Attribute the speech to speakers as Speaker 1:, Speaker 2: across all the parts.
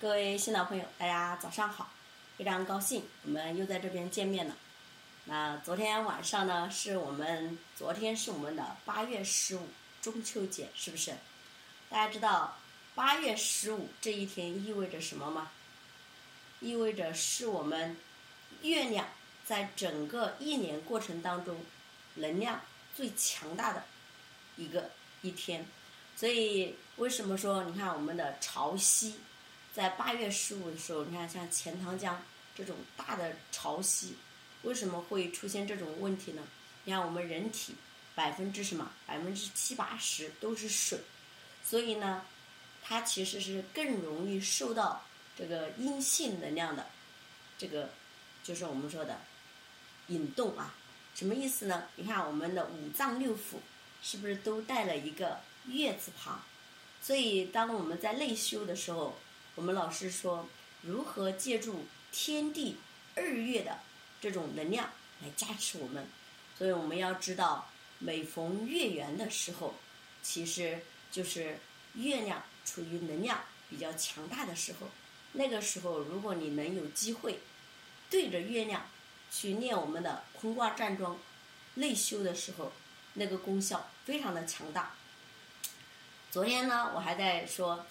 Speaker 1: 各位新老朋友，大家早上好！非常高兴我们又在这边见面了。那昨天晚上呢，是我们昨天是我们的八月十五中秋节，是不是？大家知道八月十五这一天意味着什么吗？意味着是我们月亮在整个一年过程当中能量最强大的一个一天。所以为什么说你看我们的潮汐？在八月十五的时候，你看像钱塘江这种大的潮汐，为什么会出现这种问题呢？你看我们人体百分之什么？百分之七八十都是水，所以呢，它其实是更容易受到这个阴性能量的这个，就是我们说的引动啊。什么意思呢？你看我们的五脏六腑是不是都带了一个月字旁？所以当我们在内修的时候。我们老师说，如何借助天地日月的这种能量来加持我们？所以我们要知道，每逢月圆的时候，其实就是月亮处于能量比较强大的时候。那个时候，如果你能有机会对着月亮去念我们的坤卦站桩内修的时候，那个功效非常的强大。昨天呢，我还在说。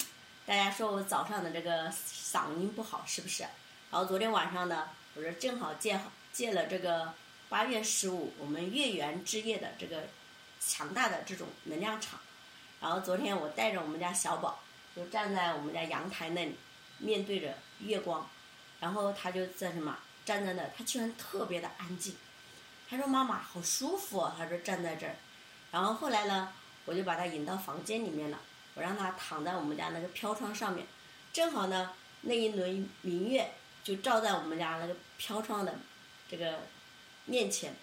Speaker 1: 大家说我早上的这个嗓音不好，是不是？然后昨天晚上呢，我说正好借借了这个八月十五我们月圆之夜的这个强大的这种能量场。然后昨天我带着我们家小宝，就站在我们家阳台那里，面对着月光，然后他就在什么站在那，他居然特别的安静。他说：“妈妈，好舒服。”他说站在这儿。然后后来呢，我就把他引到房间里面了。我让他躺在我们家那个飘窗上面，正好呢，那一轮明月就照在我们家那个飘窗的这个面前，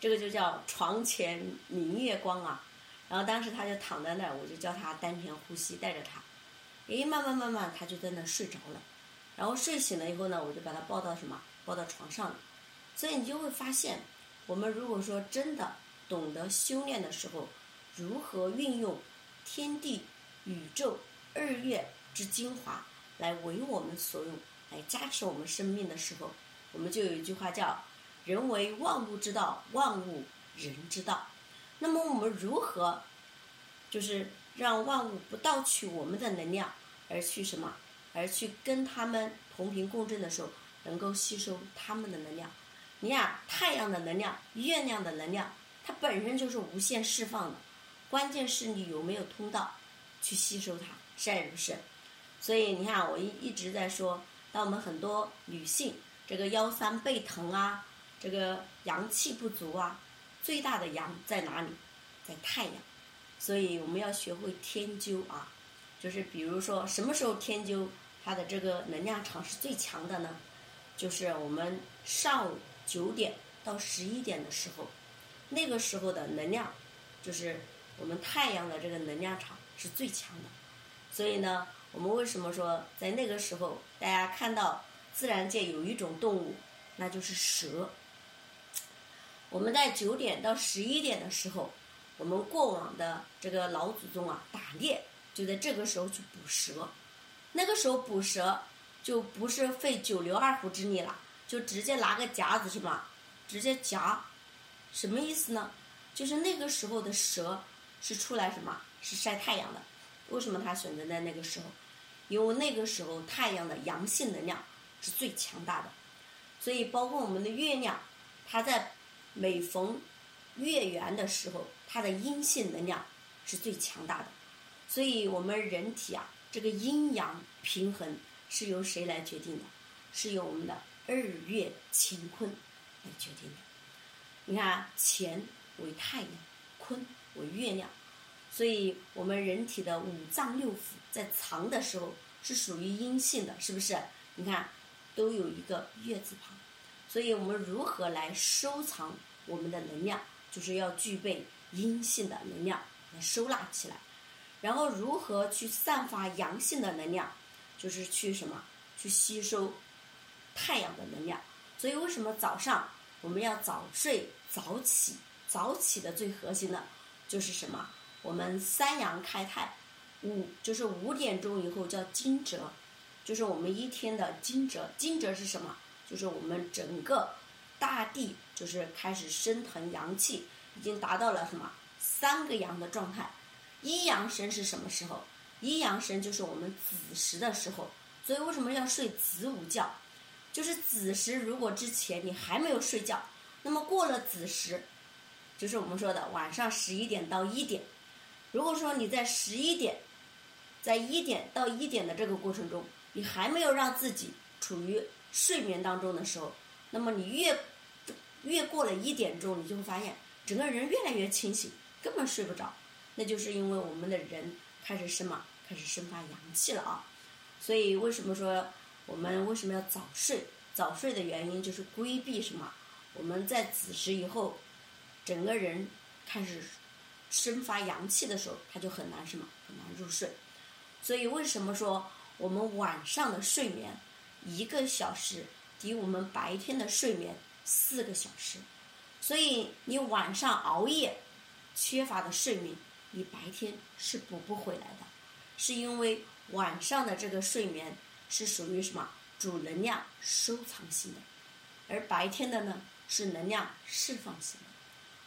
Speaker 1: 这个就叫床前明月光啊。然后当时他就躺在那儿，我就叫他丹田呼吸，带着他，诶，慢慢慢慢他就在那睡着了。然后睡醒了以后呢，我就把他抱到什么，抱到床上。所以你就会发现，我们如果说真的懂得修炼的时候，如何运用天地。宇宙日月之精华来为我们所用，来加持我们生命的时候，我们就有一句话叫“人为万物之道，万物人之道”。那么我们如何，就是让万物不盗取我们的能量，而去什么，而去跟他们同频共振的时候，能够吸收他们的能量？你看，太阳的能量、月亮的能量，它本身就是无限释放的，关键是你有没有通道。去吸收它，是不是？所以你看，我一一直在说，当我们很多女性这个腰酸背疼啊，这个阳气不足啊，最大的阳在哪里？在太阳。所以我们要学会天灸啊，就是比如说什么时候天灸它的这个能量场是最强的呢？就是我们上午九点到十一点的时候，那个时候的能量，就是我们太阳的这个能量场。是最强的，所以呢，我们为什么说在那个时候，大家看到自然界有一种动物，那就是蛇。我们在九点到十一点的时候，我们过往的这个老祖宗啊，打猎就在这个时候去捕蛇。那个时候捕蛇就不是费九牛二虎之力了，就直接拿个夹子是吧？直接夹，什么意思呢？就是那个时候的蛇是出来什么？是晒太阳的，为什么他选择在那个时候？因为那个时候太阳的阳性能量是最强大的，所以包括我们的月亮，它在每逢月圆的时候，它的阴性能量是最强大的。所以我们人体啊，这个阴阳平衡是由谁来决定的？是由我们的日月乾坤来决定的。你看，乾为太阳，坤为月亮。所以，我们人体的五脏六腑在藏的时候是属于阴性的，是不是？你看，都有一个月字旁。所以我们如何来收藏我们的能量，就是要具备阴性的能量来收纳起来。然后，如何去散发阳性的能量，就是去什么？去吸收太阳的能量。所以，为什么早上我们要早睡早起？早起的最核心的就是什么？我们三阳开泰，五就是五点钟以后叫惊蛰，就是我们一天的惊蛰。惊蛰是什么？就是我们整个大地就是开始升腾阳气，已经达到了什么三个阳的状态。一阳生是什么时候？一阳生就是我们子时的时候。所以为什么要睡子午觉？就是子时如果之前你还没有睡觉，那么过了子时，就是我们说的晚上十一点到一点。如果说你在十一点，在一点到一点的这个过程中，你还没有让自己处于睡眠当中的时候，那么你越越过了一点钟，你就会发现整个人越来越清醒，根本睡不着。那就是因为我们的人开始什么，开始生发阳气了啊。所以为什么说我们为什么要早睡？早睡的原因就是规避什么？我们在子时以后，整个人开始。生发阳气的时候，他就很难什么很难入睡，所以为什么说我们晚上的睡眠一个小时抵我们白天的睡眠四个小时？所以你晚上熬夜缺乏的睡眠，你白天是补不回来的，是因为晚上的这个睡眠是属于什么主能量收藏型的，而白天的呢是能量释放型的，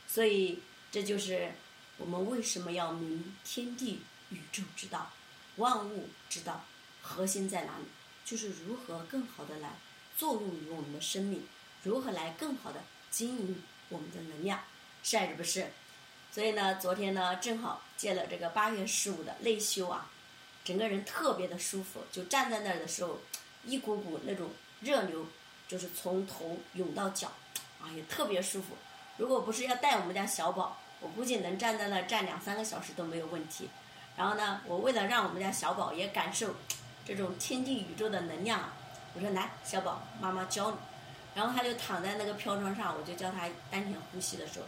Speaker 1: 所以这就是。我们为什么要明天地宇宙之道，万物之道，核心在哪里？就是如何更好的来作用于我们的生命，如何来更好的经营我们的能量，是还是不是？所以呢，昨天呢正好借了这个八月十五的内修啊，整个人特别的舒服，就站在那儿的时候，一股股那种热流就是从头涌到脚，啊也特别舒服。如果不是要带我们家小宝。我估计能站在那站两三个小时都没有问题。然后呢，我为了让我们家小宝也感受这种天地宇宙的能量啊，我说来，小宝，妈妈教你。然后他就躺在那个飘窗上，我就教他丹田呼吸的时候，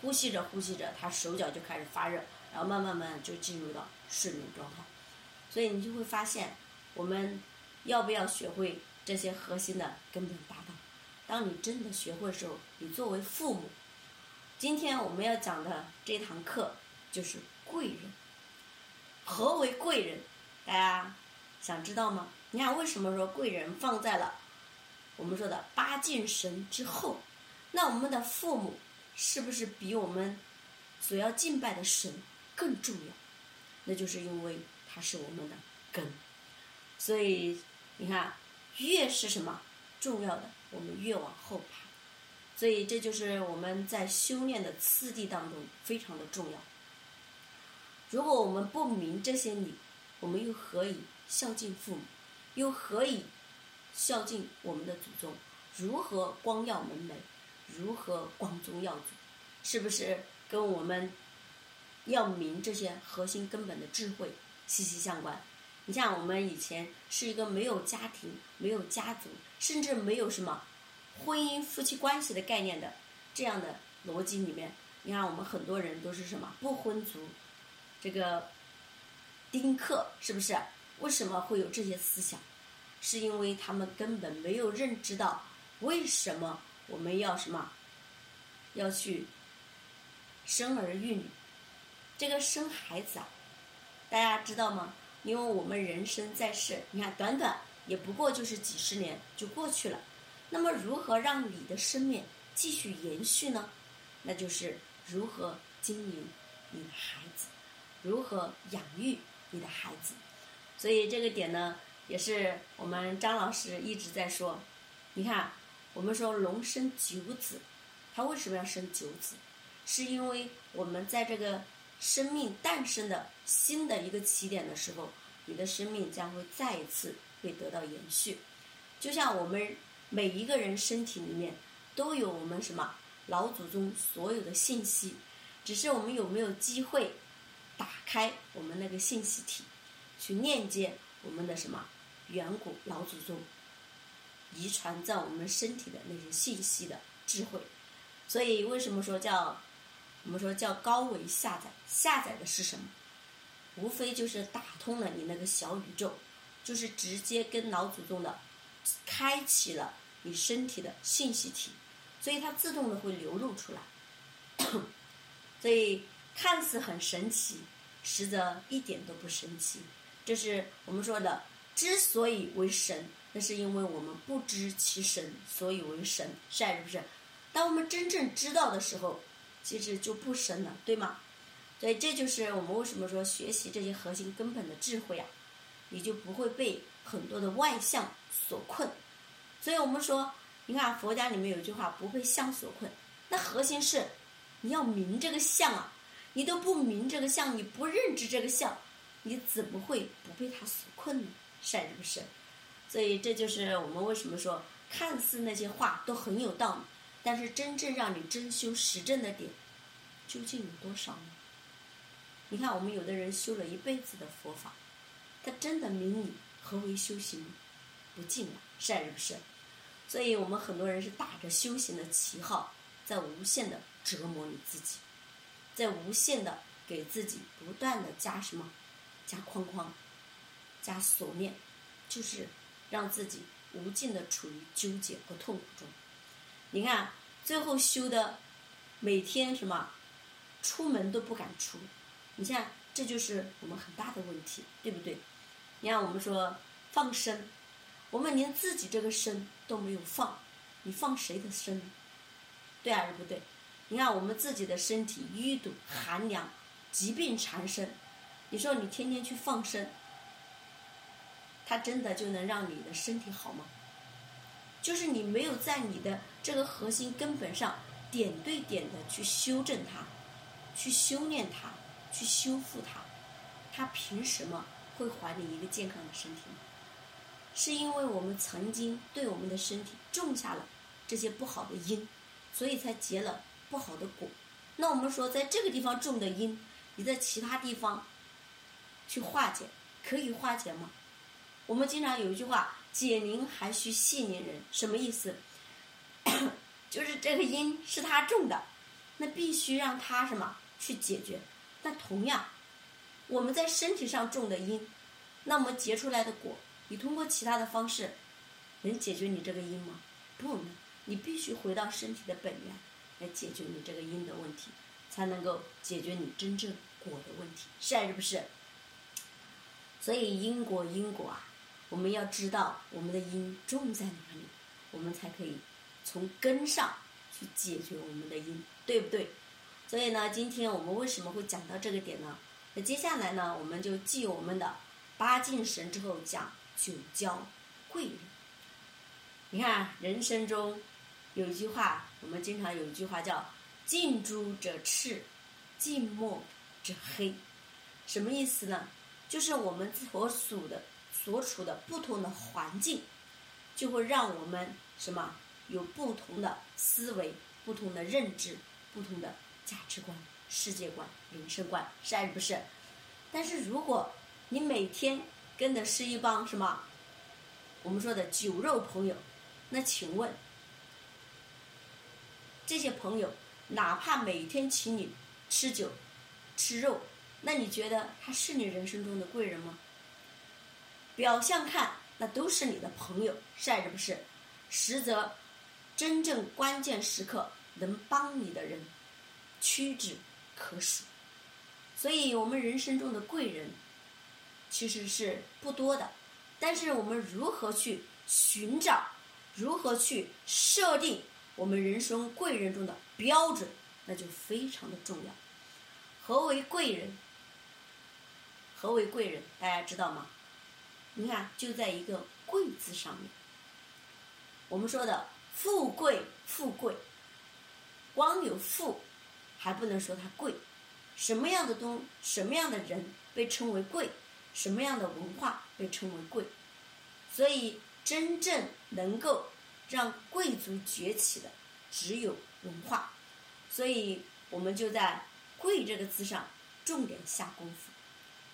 Speaker 1: 呼吸着呼吸着，他手脚就开始发热，然后慢慢慢就进入到睡眠状态。所以你就会发现，我们要不要学会这些核心的根本大道？当你真的学会的时候，你作为父母。今天我们要讲的这堂课就是贵人。何为贵人？大家想知道吗？你看，为什么说贵人放在了我们说的八敬神之后？那我们的父母是不是比我们所要敬拜的神更重要？那就是因为他是我们的根。所以你看，越是什么重要的，我们越往后排。所以这就是我们在修炼的次第当中非常的重要。如果我们不明这些理，我们又何以孝敬父母？又何以孝敬我们的祖宗？如何光耀门楣？如何光宗耀祖？是不是跟我们要明这些核心根本的智慧息息相关？你像我们以前是一个没有家庭、没有家族，甚至没有什么。婚姻夫妻关系的概念的这样的逻辑里面，你看我们很多人都是什么不婚族，这个丁克是不是？为什么会有这些思想？是因为他们根本没有认知到为什么我们要什么要去生儿育女。这个生孩子啊，大家知道吗？因为我们人生在世，你看短短也不过就是几十年就过去了。那么，如何让你的生命继续延续呢？那就是如何经营你的孩子，如何养育你的孩子。所以这个点呢，也是我们张老师一直在说。你看，我们说龙生九子，它为什么要生九子？是因为我们在这个生命诞生的新的一个起点的时候，你的生命将会再一次会得到延续。就像我们。每一个人身体里面都有我们什么老祖宗所有的信息，只是我们有没有机会打开我们那个信息体，去链接我们的什么远古老祖宗遗传在我们身体的那些信息的智慧。所以为什么说叫我们说叫高维下载？下载的是什么？无非就是打通了你那个小宇宙，就是直接跟老祖宗的开启了。你身体的信息体，所以它自动的会流露出来，所以看似很神奇，实则一点都不神奇。这是我们说的之所以为神，那是因为我们不知其神，所以为神，是还是不是？当我们真正知道的时候，其实就不神了，对吗？所以这就是我们为什么说学习这些核心根本的智慧啊，你就不会被很多的外相所困。所以我们说，你看佛家里面有句话，不被相所困。那核心是你要明这个相啊，你都不明这个相，你不认知这个相，你怎么会不被它所困呢？是还是不是？所以这就是我们为什么说，看似那些话都很有道理。但是真正让你真修实证的点，究竟有多少呢？你看，我们有的人修了一辈子的佛法，他真的明你何为修行不尽了，是还是不是？所以我们很多人是打着修行的旗号，在无限的折磨你自己，在无限的给自己不断的加什么，加框框，加锁链，就是让自己无尽的处于纠结和痛苦中。你看，最后修的，每天什么，出门都不敢出。你看，这就是我们很大的问题，对不对？你看，我们说放生，我们连自己这个生都没有放，你放谁的身？对还是不对？你看，我们自己的身体淤堵、寒凉、疾病缠身，你说你天天去放生，它真的就能让你的身体好吗？就是你没有在你的这个核心根本上点对点的去修正它，去修炼它，去修复它，它凭什么会还你一个健康的身体呢？是因为我们曾经对我们的身体种下了这些不好的因，所以才结了不好的果。那我们说，在这个地方种的因，你在其他地方去化解，可以化解吗？我们经常有一句话。解铃还需系铃人，什么意思？就是这个因是他种的，那必须让他什么去解决。那同样，我们在身体上种的因，那我们结出来的果，你通过其他的方式能解决你这个因吗？不能，你必须回到身体的本源来解决你这个因的问题，才能够解决你真正果的问题，是还是不是？所以因果因果啊。我们要知道我们的因种在哪里，我们才可以从根上去解决我们的因，对不对？所以呢，今天我们为什么会讲到这个点呢？那接下来呢，我们就继我们的八进神之后讲就交贵人。你看，人生中有一句话，我们经常有一句话叫“近朱者赤，近墨者黑”，什么意思呢？就是我们所属的。所处的不同的环境，就会让我们什么有不同的思维、不同的认知、不同的价值观、世界观、人生观，是还是不是？但是如果你每天跟的是一帮什么我们说的酒肉朋友，那请问这些朋友哪怕每天请你吃酒、吃肉，那你觉得他是你人生中的贵人吗？表象看，那都是你的朋友，是还是不是？实则，真正关键时刻能帮你的人，屈指可数。所以，我们人生中的贵人，其实是不多的。但是，我们如何去寻找，如何去设定我们人生贵人中的标准，那就非常的重要。何为贵人？何为贵人？大家知道吗？你看，就在一个“贵”字上面。我们说的富贵，富贵，光有富还不能说它贵。什么样的东，什么样的人被称为贵？什么样的文化被称为贵？所以，真正能够让贵族崛起的，只有文化。所以我们就在“贵”这个字上重点下功夫。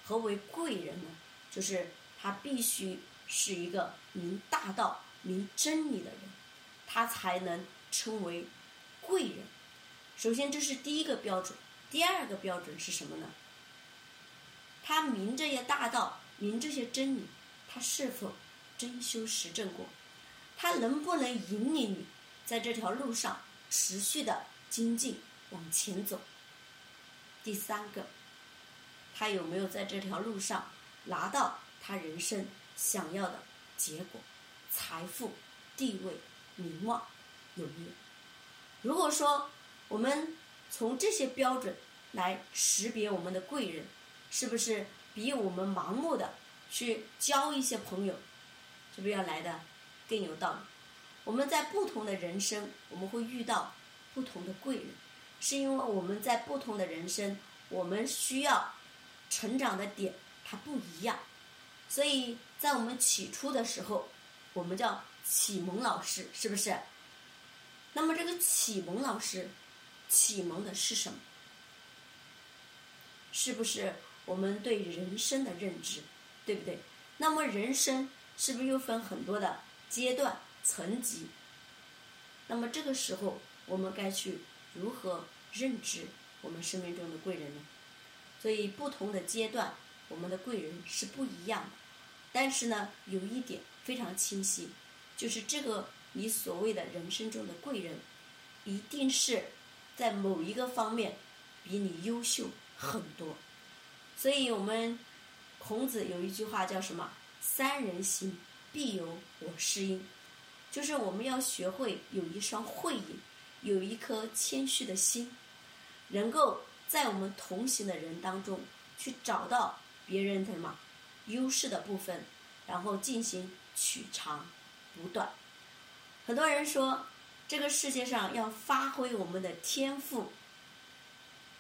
Speaker 1: 何为贵人呢？就是。他必须是一个明大道、明真理的人，他才能称为贵人。首先，这是第一个标准。第二个标准是什么呢？他明这些大道、明这些真理，他是否真修实证过？他能不能引领你在这条路上持续的精进往前走？第三个，他有没有在这条路上拿到？他人生想要的结果、财富、地位、名望有没有？如果说我们从这些标准来识别我们的贵人，是不是比我们盲目的去交一些朋友，是不是要来的更有道理？我们在不同的人生，我们会遇到不同的贵人，是因为我们在不同的人生，我们需要成长的点它不一样，所以在我们起初的时候，我们叫启蒙老师，是不是？那么这个启蒙老师，启蒙的是什么？是不是我们对人生的认知，对不对？那么人生是不是又分很多的阶段、层级？那么这个时候，我们该去如何认知我们生命中的贵人呢？所以不同的阶段，我们的贵人是不一样的。但是呢，有一点非常清晰，就是这个。你所谓的人生中的贵人，一定是在某一个方面比你优秀很多。所以我们孔子有一句话叫什么？“三人行，必有我师焉。”就是我们要学会有一双慧眼，有一颗谦虚的心，能够在我们同行的人当中去找到别人的什么优势的部分，然后进行取长补短。很多人说，这个世界上要发挥我们的天赋，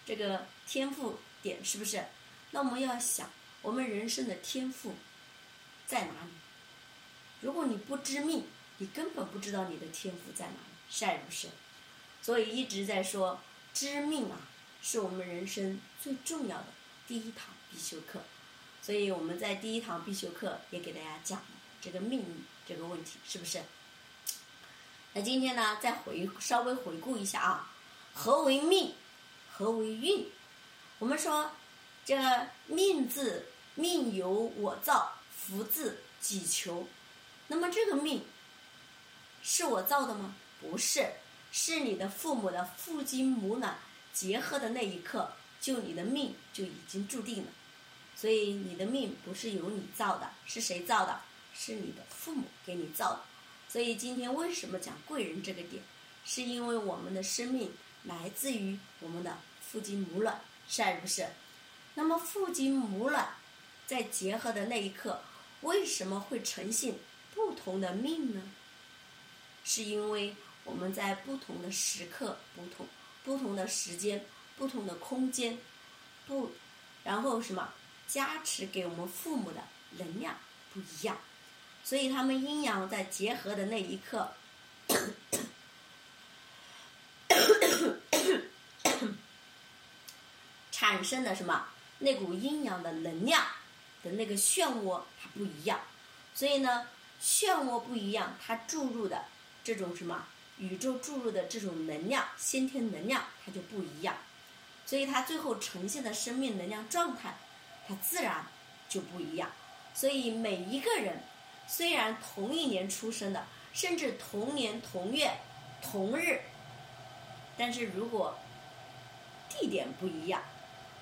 Speaker 1: 这个天赋点是不是？那我们要想，我们人生的天赋在哪里？如果你不知命，你根本不知道你的天赋在哪里，是不是？所以一直在说，知命啊，是我们人生最重要的第一堂必修课。所以我们在第一堂必修课也给大家讲这个命运这个问题，是不是？那今天呢，再回稍微回顾一下啊，何为命？何为运？我们说，这命字，命由我造，福字己求。那么这个命是我造的吗？不是，是你的父母的父精母卵结合的那一刻，就你的命就已经注定了。所以你的命不是由你造的，是谁造的？是你的父母给你造的。所以今天为什么讲贵人这个点，是因为我们的生命来自于我们的父精母卵，是不是？那么父精母卵在结合的那一刻，为什么会呈现不同的命呢？是因为我们在不同的时刻、不同不同的时间、不同的空间，不，然后什么加持给我们父母的能量不一样。所以，他们阴阳在结合的那一刻，产生的什么？那股阴阳的能量的那个漩涡，它不一样。所以呢，漩涡不一样，它注入的这种什么宇宙注入的这种能量，先天能量，它就不一样。所以，它最后呈现的生命能量状态，它自然就不一样。所以，每一个人。虽然同一年出生的，甚至同年同月同日，但是如果地点不一样，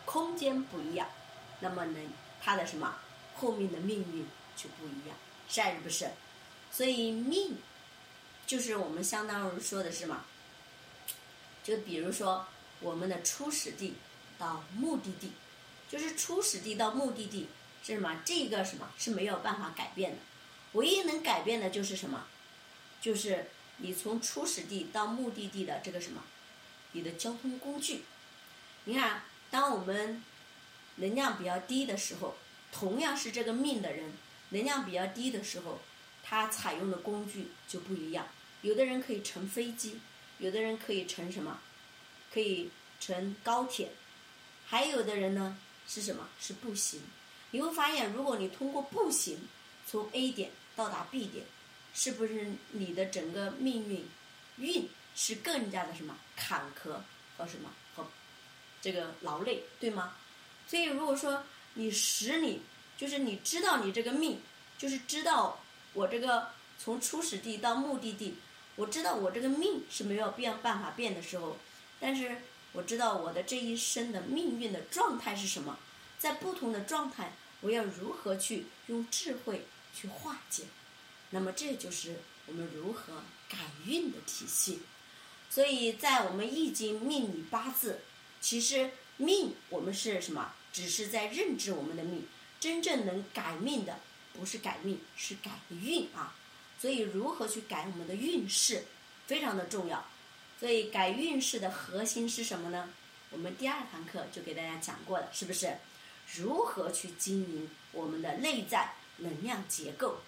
Speaker 1: 空间不一样，那么呢，他的什么后面的命运就不一样，是还是不是？所以命就是我们相当于说的是什么？就比如说我们的初始地到目的地，就是初始地到目的地是什么？这个什么是没有办法改变的。唯一能改变的就是什么？就是你从初始地到目的地的这个什么，你的交通工具。你看，当我们能量比较低的时候，同样是这个命的人，能量比较低的时候，他采用的工具就不一样。有的人可以乘飞机，有的人可以乘什么？可以乘高铁，还有的人呢是什么？是步行。你会发现，如果你通过步行从 A 点。到达 B 点，是不是你的整个命运运是更加的什么坎坷和什么这个劳累，对吗？所以如果说你使你就是你知道你这个命，就是知道我这个从初始地到目的地，我知道我这个命是没有变办法变的时候，但是我知道我的这一生的命运的状态是什么，在不同的状态，我要如何去用智慧。去化解。那么这就是我们如何改运的体系。所以在我们易经命理八字，其实命我们是什么？只是在认知我们的命，真正能改命的不是改命，是改运啊。所以如何去改我们的运势，非常的重要。所以改运势的核心是什么呢？我们第二堂课就给大家讲过了，是不是？如何去经营我们的内在能量结构？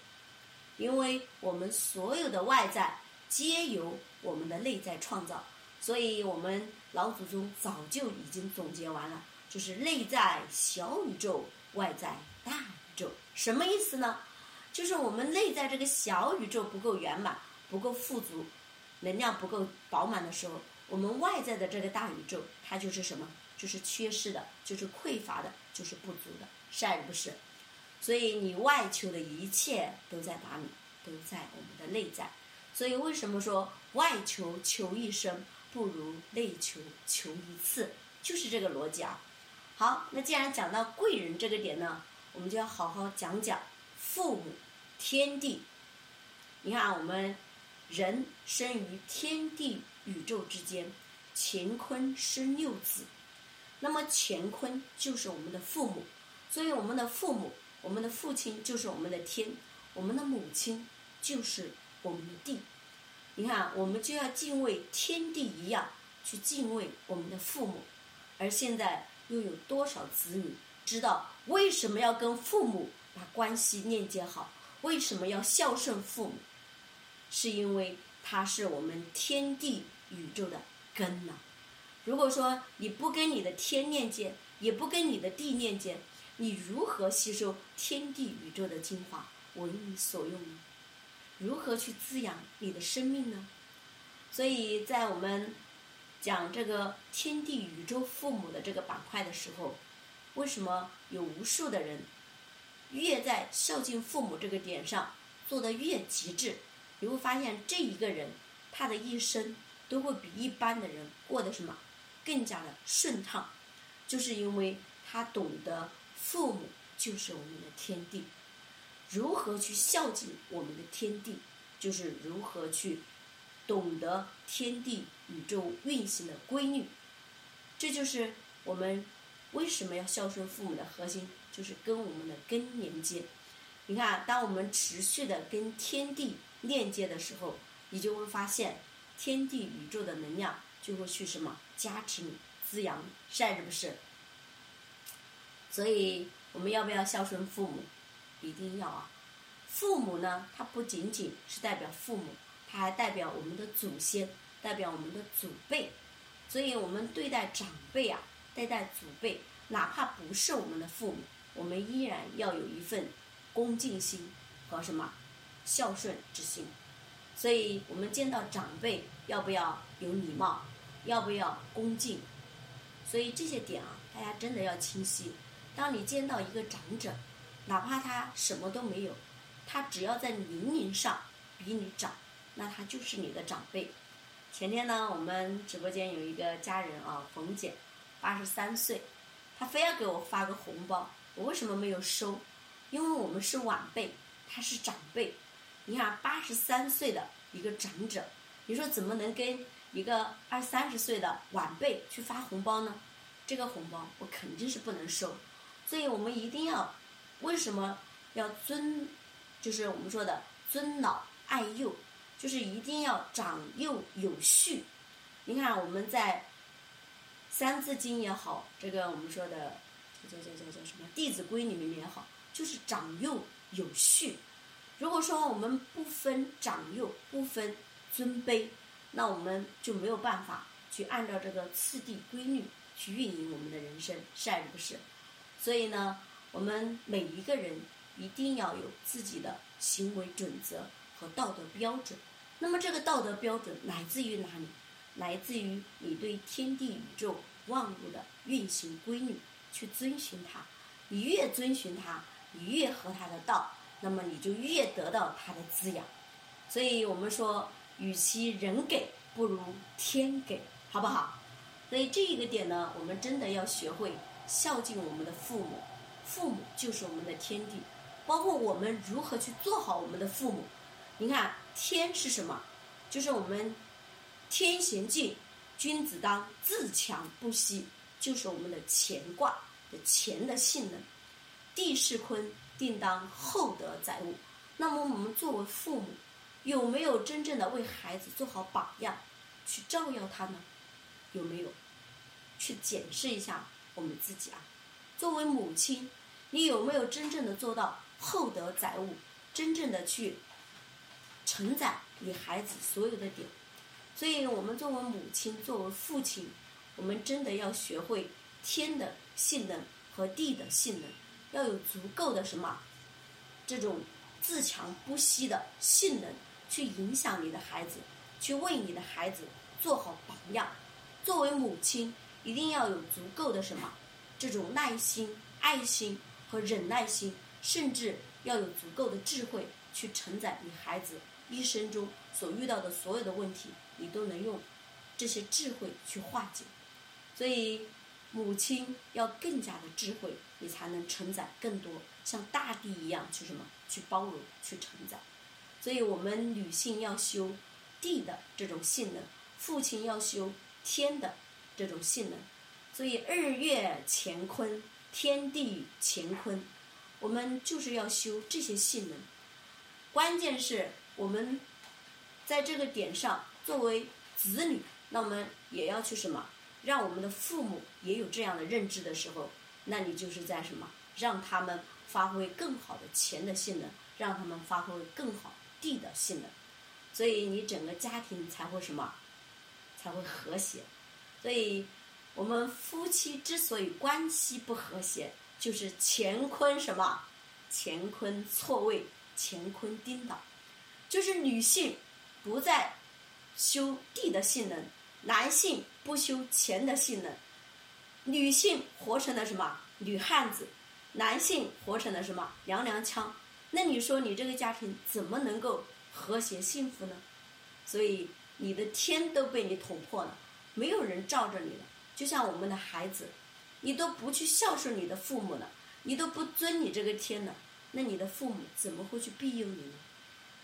Speaker 1: 因为我们所有的外在皆由我们的内在创造，所以我们老祖宗早就已经总结完了，就是内在小宇宙，外在大宇宙。什么意思呢？就是我们内在这个小宇宙不够圆满，不够富足，能量不够饱满的时候，我们外在的这个大宇宙它就是什么？就是缺失的，就是匮乏的，就是不足的，是不是？所以你外求的一切都在哪里？都在我们的内在。所以为什么说外求求一生不如内求求一次？就是这个逻辑啊。好，那既然讲到贵人这个点呢，我们就要好好讲讲父母、天地。你看，我们人生于天地宇宙之间，乾坤生六子，那么乾坤就是我们的父母，所以我们的父母。我们的父亲就是我们的天，我们的母亲就是我们的地。你看，我们就要敬畏天地一样去敬畏我们的父母。而现在又有多少子女知道为什么要跟父母把关系链接好？为什么要孝顺父母？是因为他是我们天地宇宙的根呢。如果说你不跟你的天链接，也不跟你的地链接，你如何吸收天地宇宙的精华为你所用呢？如何去滋养你的生命呢？所以在我们讲这个天地宇宙父母的这个板块的时候，为什么有无数的人越在孝敬父母这个点上做得越极致，你会发现这一个人他的一生都会比一般的人过得什么更加的顺畅，就是因为他懂得。父母就是我们的天地，如何去孝敬我们的天地，就是如何去懂得天地宇宙运行的规律。这就是我们为什么要孝顺父母的核心，就是跟我们的根连接。你看，当我们持续的跟天地链接的时候，你就会发现天地宇宙的能量就会去什么加持你、滋养你，是还是不是？所以我们要不要孝顺父母？一定要啊！父母呢，它不仅仅是代表父母，它还代表我们的祖先，代表我们的祖辈。所以我们对待长辈啊，对待祖辈，哪怕不是我们的父母，我们依然要有一份恭敬心和什么孝顺之心。所以我们见到长辈，要不要有礼貌？要不要恭敬？所以这些点啊，大家真的要清晰。当你见到一个长者，哪怕他什么都没有，他只要在年龄上比你长，那他就是你的长辈。前天呢，我们直播间有一个家人啊，冯姐，八十三岁，她非要给我发个红包，我为什么没有收？因为我们是晚辈，他是长辈。你看八十三岁的一个长者，你说怎么能跟一个二三十岁的晚辈去发红包呢？这个红包我肯定是不能收。所以我们一定要，为什么要尊？就是我们说的尊老爱幼，就是一定要长幼有序。你看我们在《三字经》也好，这个我们说的叫叫叫叫什么《弟子规》里面也好，就是长幼有序。如果说我们不分长幼，不分尊卑，那我们就没有办法去按照这个次第规律去运营我们的人生，是还是不是？所以呢，我们每一个人一定要有自己的行为准则和道德标准。那么这个道德标准来自于哪里？来自于你对天地宇宙万物的运行规律去遵循它。你越遵循它，你越合它的道，那么你就越得到它的滋养。所以我们说，与其人给，不如天给，好不好？所以这一个点呢，我们真的要学会。孝敬我们的父母，父母就是我们的天地。包括我们如何去做好我们的父母。你看，天是什么？就是我们天行健，君子当自强不息，就是我们的乾卦的乾的性能。地是坤，定当厚德载物。那么我们作为父母，有没有真正的为孩子做好榜样，去照耀他呢？有没有？去检视一下我们自己啊。作为母亲，你有没有真正的做到厚德载物，真正的去承载你孩子所有的点？所以我们作为母亲，作为父亲，我们真的要学会天的性能和地的性能。要有足够的什么，这种自强不息的性能，去影响你的孩子，去为你的孩子做好榜样。作为母亲，一定要有足够的什么，这种耐心、爱心和忍耐心，甚至要有足够的智慧，去承载你孩子一生中所遇到的所有的问题，你都能用这些智慧去化解。所以。母亲要更加的智慧，你才能承载更多，像大地一样去什么？去包容，去承载。所以我们女性要修地的这种性能，父亲要修天的这种性能。所以日月乾坤，天地乾坤，我们就是要修这些性能。关键是我们在这个点上，作为子女，那我们也要去什么？让我们的父母也有这样的认知的时候，那你就是在什么？让他们发挥更好的钱的性能，让他们发挥更好地的性能，所以你整个家庭才会什么？才会和谐。所以，我们夫妻之所以关系不和谐，就是乾坤什么？乾坤错位，乾坤颠倒，就是女性不再修地的性能。男性不修钱的性能，女性活成了什么女汉子，男性活成了什么娘娘腔？那你说你这个家庭怎么能够和谐幸福呢？所以你的天都被你捅破了，没有人罩着你了。就像我们的孩子，你都不去孝顺你的父母了，你都不尊你这个天了，那你的父母怎么会去庇佑你呢？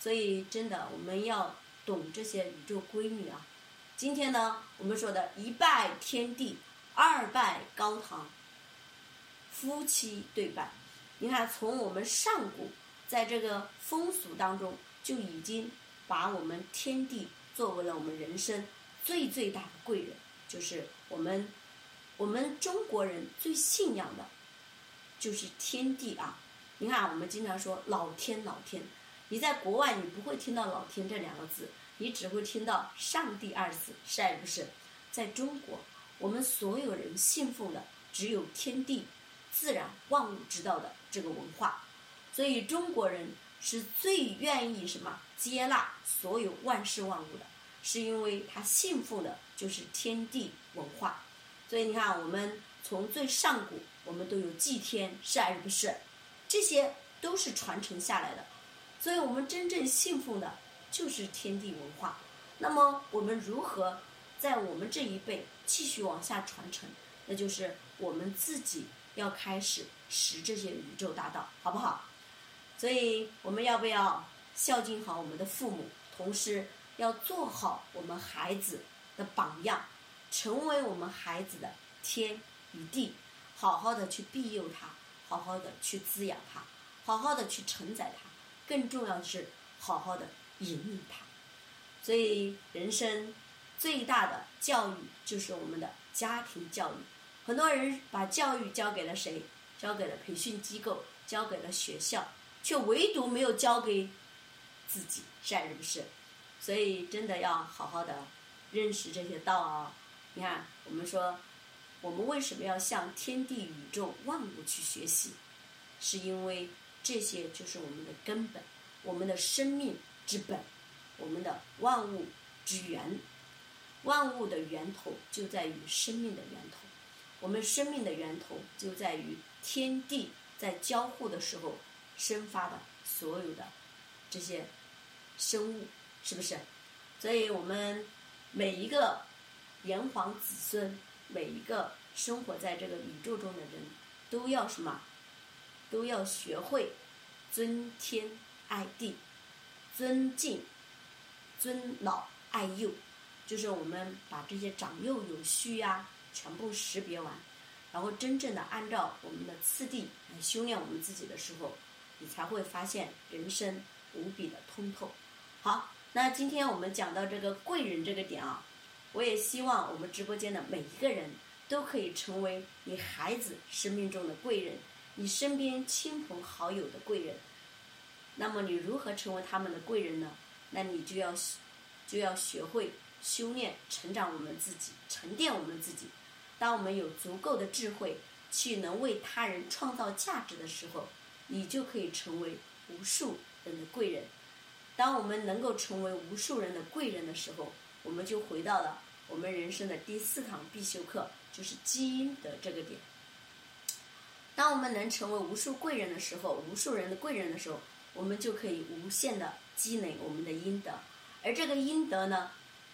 Speaker 1: 所以真的，我们要懂这些宇宙规律啊。今天呢，我们说的一拜天地，二拜高堂，夫妻对拜。你看，从我们上古在这个风俗当中，就已经把我们天地作为了我们人生最最大的贵人，就是我们我们中国人最信仰的，就是天地啊。你看，我们经常说老天老天，你在国外你不会听到老天这两个字。你只会听到“上帝”二字，是不是？在中国，我们所有人信奉的只有天地、自然、万物之道的这个文化，所以中国人是最愿意什么接纳所有万事万物的，是因为他信奉的就是天地文化。所以你看，我们从最上古，我们都有祭天，是还是不是？这些都是传承下来的，所以我们真正信奉的。就是天地文化，那么我们如何在我们这一辈继续往下传承？那就是我们自己要开始识这些宇宙大道，好不好？所以我们要不要孝敬好我们的父母，同时要做好我们孩子的榜样，成为我们孩子的天与地，好好的去庇佑他，好好的去滋养他，好好的去承载他，更重要的是好好的。引领他，所以人生最大的教育就是我们的家庭教育。很多人把教育交给了谁？交给了培训机构，交给了学校，却唯独没有交给自己，是不是？所以真的要好好的认识这些道啊！你看，我们说，我们为什么要向天地宇宙万物去学习？是因为这些就是我们的根本，我们的生命。之本，我们的万物之源，万物的源头就在于生命的源头。我们生命的源头就在于天地在交互的时候生发的所有的这些生物，是不是？所以我们每一个炎黄子孙，每一个生活在这个宇宙中的人，都要什么？都要学会尊天爱地，尊敬尊老爱幼，就是我们把这些长幼有序呀全部识别完，然后真正的按照我们的次第来修炼我们自己的时候，你才会发现人生无比的通透。好，那今天我们讲到这个贵人这个点啊，我也希望我们直播间的每一个人都可以成为你孩子生命中的贵人，你身边亲朋好友的贵人。那么你如何成为他们的贵人呢？那你就要就要学会修炼、成长我们自己，沉淀我们自己。当我们有足够的智慧去能为他人创造价值的时候，你就可以成为无数人的贵人。当我们能够成为无数人的贵人的时候，我们就回到了我们人生的第四堂必修课，就是基因的这个点。当我们能成为无数贵人的时候，无数人的贵人的时候。我们就可以无限的积累我们的阴德，而这个阴德呢，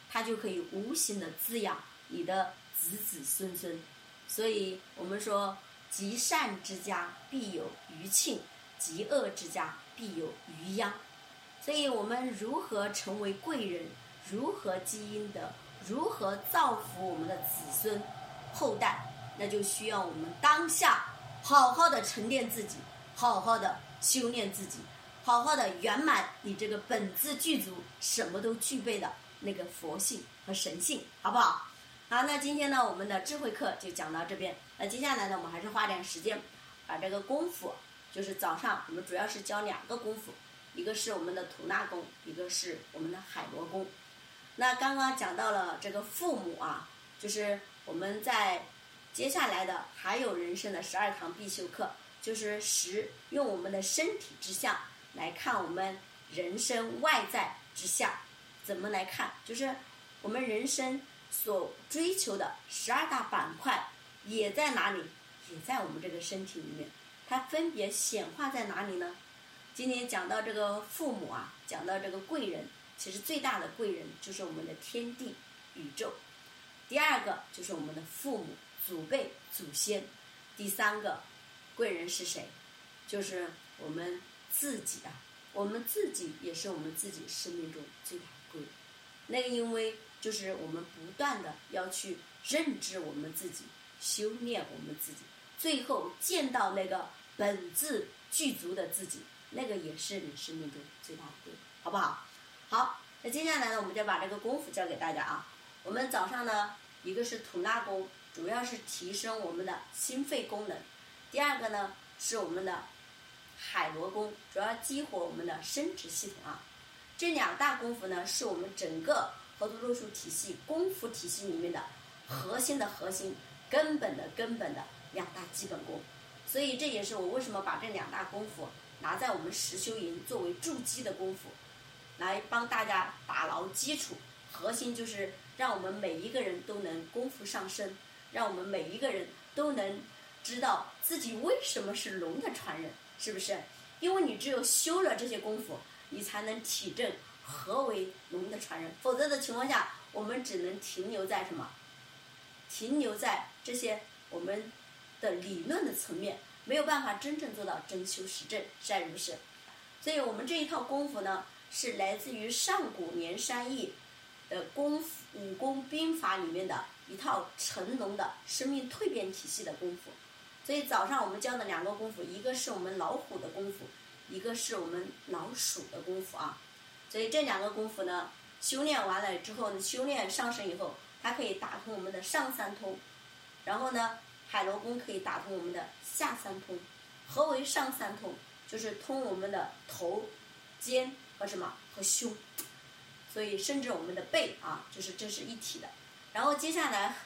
Speaker 1: 它就可以无形的滋养你的子子孙孙。所以我们说，积善之家必有余庆，积恶之家必有余殃。所以我们如何成为贵人，如何积阴德，如何造福我们的子孙后代，那就需要我们当下好好的沉淀自己，好好的修炼自己。好好的圆满你这个本自具足、什么都具备的那个佛性和神性，好不好？好，那今天呢，我们的智慧课就讲到这边。那接下来呢，我们还是花点时间，把这个功夫，就是早上我们主要是教两个功夫，一个是我们的吐纳功，一个是我们的海螺功。那刚刚讲到了这个父母啊，就是我们在接下来的还有人生的十二堂必修课，就是十用我们的身体之相。来看我们人生外在之相，怎么来看？就是我们人生所追求的十二大板块也在哪里？也在我们这个身体里面。它分别显化在哪里呢？今天讲到这个父母啊，讲到这个贵人，其实最大的贵人就是我们的天地宇宙。第二个就是我们的父母、祖辈、祖先。第三个贵人是谁？就是我们。自己啊，我们自己也是我们自己生命中最大的贵人。那个，因为就是我们不断的要去认知我们自己，修炼我们自己，最后见到那个本自具足的自己，那个也是你生命中最大的贵，好不好？好，那接下来呢，我们就把这个功夫教给大家啊。我们早上呢，一个是吐纳功，主要是提升我们的心肺功能；第二个呢，是我们的。海螺功主要激活我们的生殖系统啊，这两大功夫呢，是我们整个河图洛书体系功夫体系里面的核心的核心、根本的根本的两大基本功。所以这也是我为什么把这两大功夫拿在我们实修营作为筑基的功夫，来帮大家打牢基础。核心就是让我们每一个人都能功夫上升，让我们每一个人都能知道自己为什么是龙的传人。是不是？因为你只有修了这些功夫，你才能体证何为龙的传人。否则的情况下，我们只能停留在什么？停留在这些我们的理论的层面，没有办法真正做到真修实证，是不是？所以我们这一套功夫呢，是来自于上古年山易的功夫武功兵法里面的一套成龙的生命蜕变体系的功夫。所以早上我们教的两个功夫，一个是我们老虎的功夫，一个是我们老鼠的功夫啊。所以这两个功夫呢，修炼完了之后，修炼上升以后，它可以打通我们的上三通，然后呢，海螺功可以打通我们的下三通。何为上三通？就是通我们的头、肩和什么和胸，所以甚至我们的背啊，就是这是一体的。然后接下来，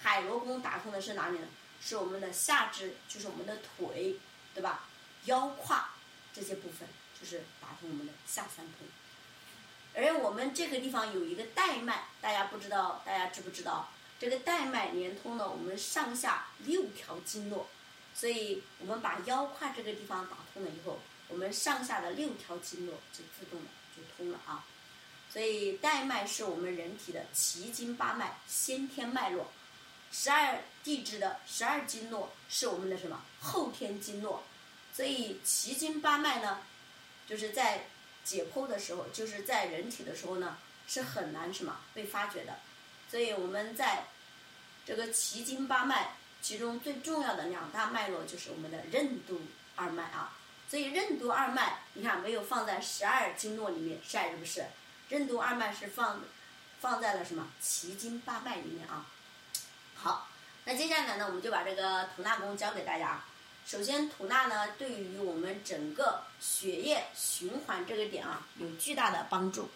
Speaker 1: 海螺功打通的是哪里呢？是我们的下肢，就是我们的腿，对吧？腰胯这些部分，就是打通我们的下三通。而我们这个地方有一个带脉，大家不知道，大家知不知道？这个带脉连通了我们上下六条经络，所以我们把腰胯这个地方打通了以后，我们上下的六条经络就自动的就通了啊。所以带脉是我们人体的奇经八脉，先天脉络。十二地支的十二经络是我们的什么后天经络，所以奇经八脉呢，就是在解剖的时候，就是在人体的时候呢，是很难什么被发掘的。所以我们在这个奇经八脉，其中最重要的两大脉络就是我们的任督二脉啊。所以任督二脉，你看没有放在十二经络里面，是还是不是？任督二脉是放放在了什么奇经八脉里面啊？好，那接下来呢，我们就把这个吐纳功教给大家啊。首先，吐纳呢，对于我们整个血液循环这个点啊，有巨大的帮助。